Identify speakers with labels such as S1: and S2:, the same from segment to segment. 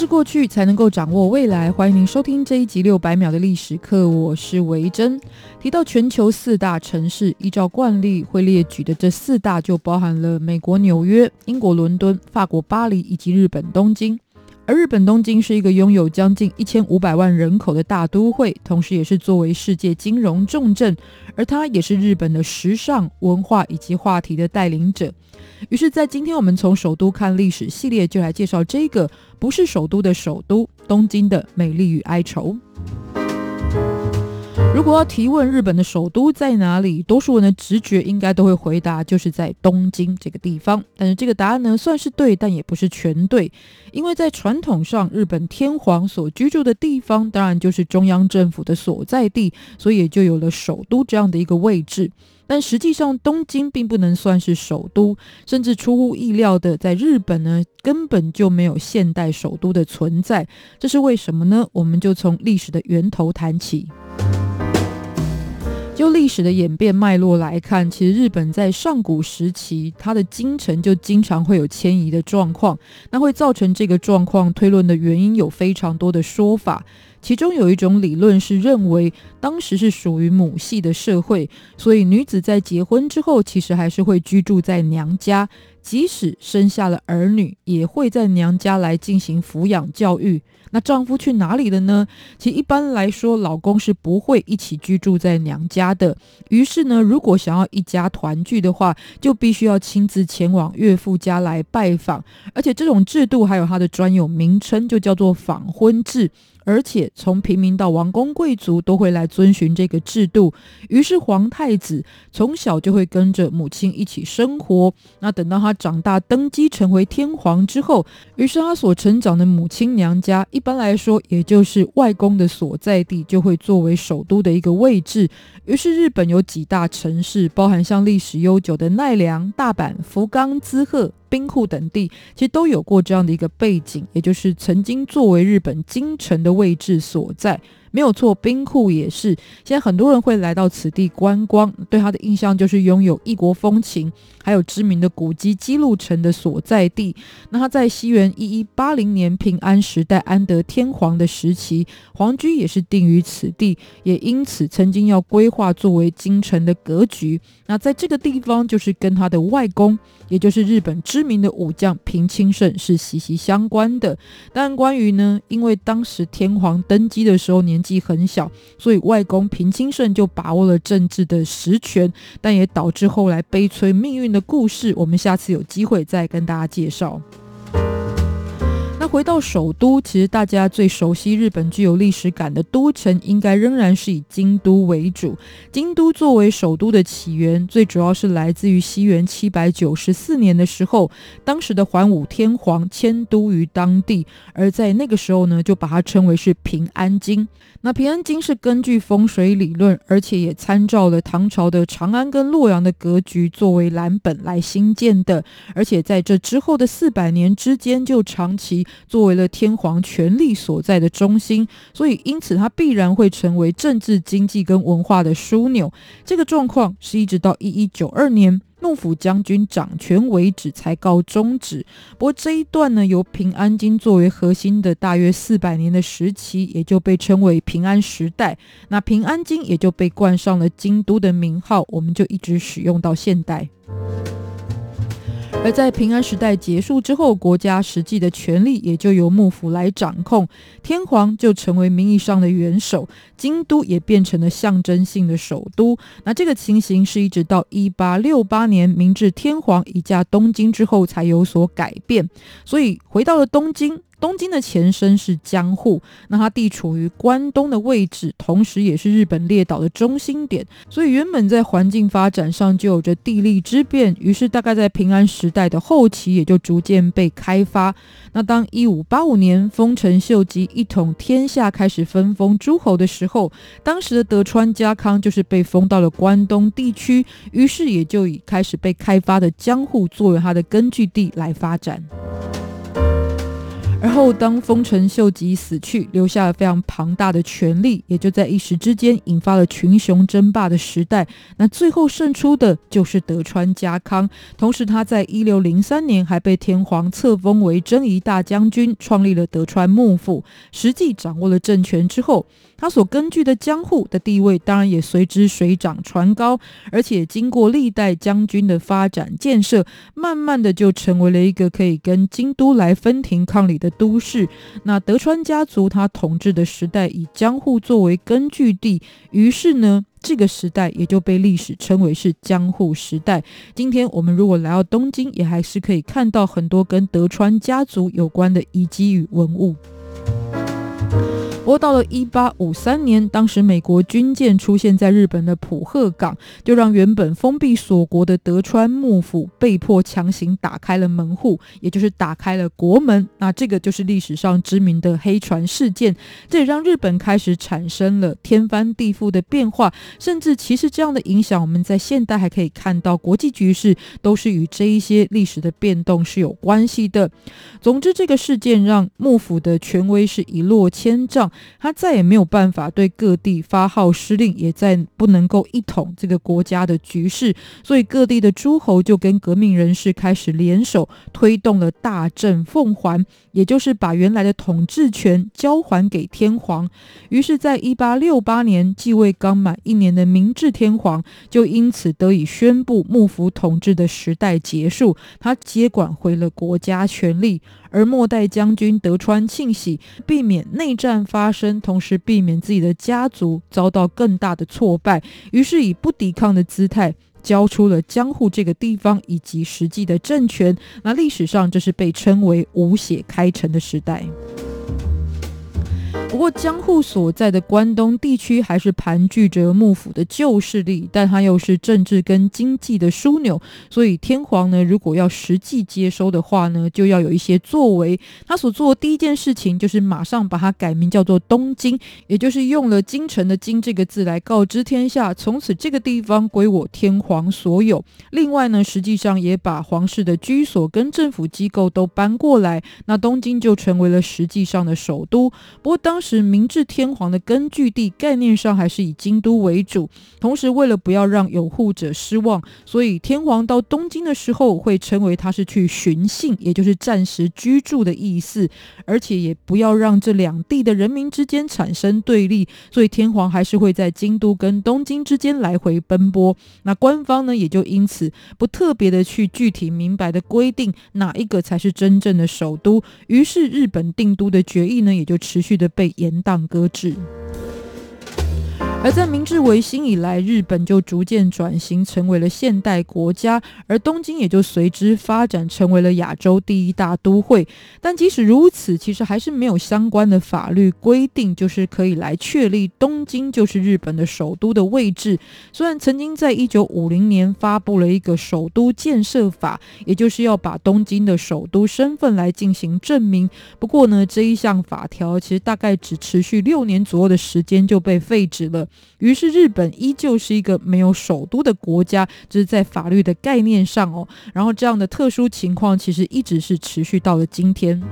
S1: 是过去，才能够掌握未来。欢迎您收听这一集六百秒的历史课，我是维珍。提到全球四大城市，依照惯例会列举的这四大就包含了美国纽约、英国伦敦、法国巴黎以及日本东京。而日本东京是一个拥有将近一千五百万人口的大都会，同时也是作为世界金融重镇，而它也是日本的时尚文化以及话题的带领者。于是，在今天我们从首都看历史系列，就来介绍这个不是首都的首都——东京的美丽与哀愁。如果要提问日本的首都在哪里，多数人的直觉应该都会回答就是在东京这个地方。但是这个答案呢，算是对，但也不是全对，因为在传统上，日本天皇所居住的地方当然就是中央政府的所在地，所以也就有了首都这样的一个位置。但实际上，东京并不能算是首都，甚至出乎意料的，在日本呢，根本就没有现代首都的存在。这是为什么呢？我们就从历史的源头谈起。就历史的演变脉络来看，其实日本在上古时期，它的京城就经常会有迁移的状况。那会造成这个状况，推论的原因有非常多的说法。其中有一种理论是认为，当时是属于母系的社会，所以女子在结婚之后，其实还是会居住在娘家，即使生下了儿女，也会在娘家来进行抚养教育。那丈夫去哪里了呢？其实一般来说，老公是不会一起居住在娘家的。于是呢，如果想要一家团聚的话，就必须要亲自前往岳父家来拜访。而且这种制度还有它的专有名称，就叫做访婚制。而且从平民到王公贵族都会来遵循这个制度，于是皇太子从小就会跟着母亲一起生活。那等到他长大登基成为天皇之后，于是他所成长的母亲娘家，一般来说也就是外公的所在地，就会作为首都的一个位置。于是日本有几大城市，包含像历史悠久的奈良、大阪、福冈、滋贺。兵库等地其实都有过这样的一个背景，也就是曾经作为日本京城的位置所在。没有错，兵库也是。现在很多人会来到此地观光，对他的印象就是拥有异国风情，还有知名的古迹姬路城的所在地。那他在西元一一八零年平安时代安德天皇的时期，皇居也是定于此地，也因此曾经要规划作为京城的格局。那在这个地方，就是跟他的外公，也就是日本知名的武将平清盛是息息相关的。但关于呢，因为当时天皇登基的时候年。年纪很小，所以外公平清盛就把握了政治的实权，但也导致后来悲催命运的故事。我们下次有机会再跟大家介绍。回到首都，其实大家最熟悉日本具有历史感的都城，应该仍然是以京都为主。京都作为首都的起源，最主要是来自于西元七百九十四年的时候，当时的桓武天皇迁都于当地，而在那个时候呢，就把它称为是平安京。那平安京是根据风水理论，而且也参照了唐朝的长安跟洛阳的格局作为蓝本来兴建的，而且在这之后的四百年之间，就长期作为了天皇权力所在的中心，所以因此它必然会成为政治、经济跟文化的枢纽。这个状况是一直到一一九二年。幕府将军掌权为止才告终止。不过这一段呢，由平安京作为核心的大约四百年的时期，也就被称为平安时代。那平安京也就被冠上了京都的名号，我们就一直使用到现代。而在平安时代结束之后，国家实际的权力也就由幕府来掌控，天皇就成为名义上的元首，京都也变成了象征性的首都。那这个情形是一直到一八六八年明治天皇移驾东京之后才有所改变。所以回到了东京。东京的前身是江户，那它地处于关东的位置，同时也是日本列岛的中心点，所以原本在环境发展上就有着地利之便。于是大概在平安时代的后期，也就逐渐被开发。那当一五八五年丰臣秀吉一统天下，开始分封诸侯的时候，当时的德川家康就是被封到了关东地区，于是也就以开始被开发的江户作为他的根据地来发展。而后，当丰臣秀吉死去，留下了非常庞大的权力，也就在一时之间引发了群雄争霸的时代。那最后胜出的就是德川家康，同时他在一六零三年还被天皇册封为征夷大将军，创立了德川幕府，实际掌握了政权之后。他所根据的江户的地位，当然也随之水涨船高，而且经过历代将军的发展建设，慢慢的就成为了一个可以跟京都来分庭抗礼的都市。那德川家族他统治的时代以江户作为根据地，于是呢，这个时代也就被历史称为是江户时代。今天我们如果来到东京，也还是可以看到很多跟德川家族有关的遗迹与文物。到了一八五三年，当时美国军舰出现在日本的浦贺港，就让原本封闭锁国的德川幕府被迫强行打开了门户，也就是打开了国门。那这个就是历史上知名的黑船事件，这也让日本开始产生了天翻地覆的变化。甚至其实这样的影响，我们在现代还可以看到，国际局势都是与这一些历史的变动是有关系的。总之，这个事件让幕府的权威是一落千丈。他再也没有办法对各地发号施令，也再不能够一统这个国家的局势，所以各地的诸侯就跟革命人士开始联手，推动了大政奉还，也就是把原来的统治权交还给天皇。于是，在一八六八年继位刚满一年的明治天皇，就因此得以宣布幕府统治的时代结束，他接管回了国家权力。而末代将军德川庆喜避免内战发生，同时避免自己的家族遭到更大的挫败，于是以不抵抗的姿态交出了江户这个地方以及实际的政权。那历史上这是被称为无血开城的时代。不过江户所在的关东地区还是盘踞着幕府的旧势力，但它又是政治跟经济的枢纽，所以天皇呢，如果要实际接收的话呢，就要有一些作为。他所做的第一件事情就是马上把它改名叫做东京，也就是用了京城的京这个字来告知天下，从此这个地方归我天皇所有。另外呢，实际上也把皇室的居所跟政府机构都搬过来，那东京就成为了实际上的首都。不过当时明治天皇的根据地，概念上还是以京都为主。同时，为了不要让有护者失望，所以天皇到东京的时候会称为他是去巡幸，也就是暂时居住的意思。而且也不要让这两地的人民之间产生对立，所以天皇还是会在京都跟东京之间来回奔波。那官方呢，也就因此不特别的去具体明白的规定哪一个才是真正的首都。于是，日本定都的决议呢，也就持续的被。延宕搁置。而在明治维新以来，日本就逐渐转型成为了现代国家，而东京也就随之发展成为了亚洲第一大都会。但即使如此，其实还是没有相关的法律规定，就是可以来确立东京就是日本的首都的位置。虽然曾经在一九五零年发布了一个首都建设法，也就是要把东京的首都身份来进行证明。不过呢，这一项法条其实大概只持续六年左右的时间就被废止了。于是，日本依旧是一个没有首都的国家，这是在法律的概念上哦。然后，这样的特殊情况其实一直是持续到了今天。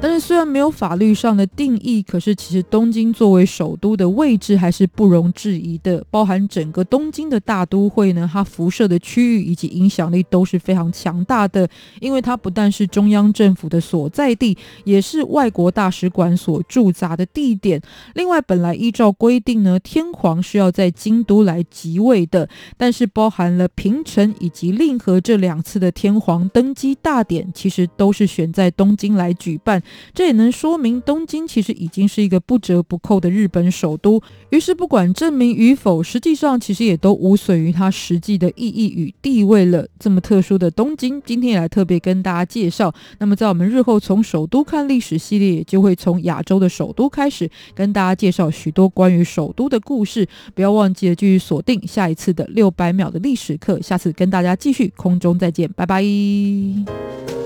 S1: 但是虽然没有法律上的定义，可是其实东京作为首都的位置还是不容置疑的。包含整个东京的大都会呢，它辐射的区域以及影响力都是非常强大的。因为它不但是中央政府的所在地，也是外国大使馆所驻扎的地点。另外，本来依照规定呢，天皇是要在京都来即位的，但是包含了平成以及令和这两次的天皇登基大典，其实都是选在东京来举办。这也能说明东京其实已经是一个不折不扣的日本首都。于是，不管证明与否，实际上其实也都无损于它实际的意义与地位了。这么特殊的东京，今天也来特别跟大家介绍。那么，在我们日后从首都看历史系列，也就会从亚洲的首都开始，跟大家介绍许多关于首都的故事。不要忘记了继续锁定下一次的六百秒的历史课，下次跟大家继续空中再见，拜拜。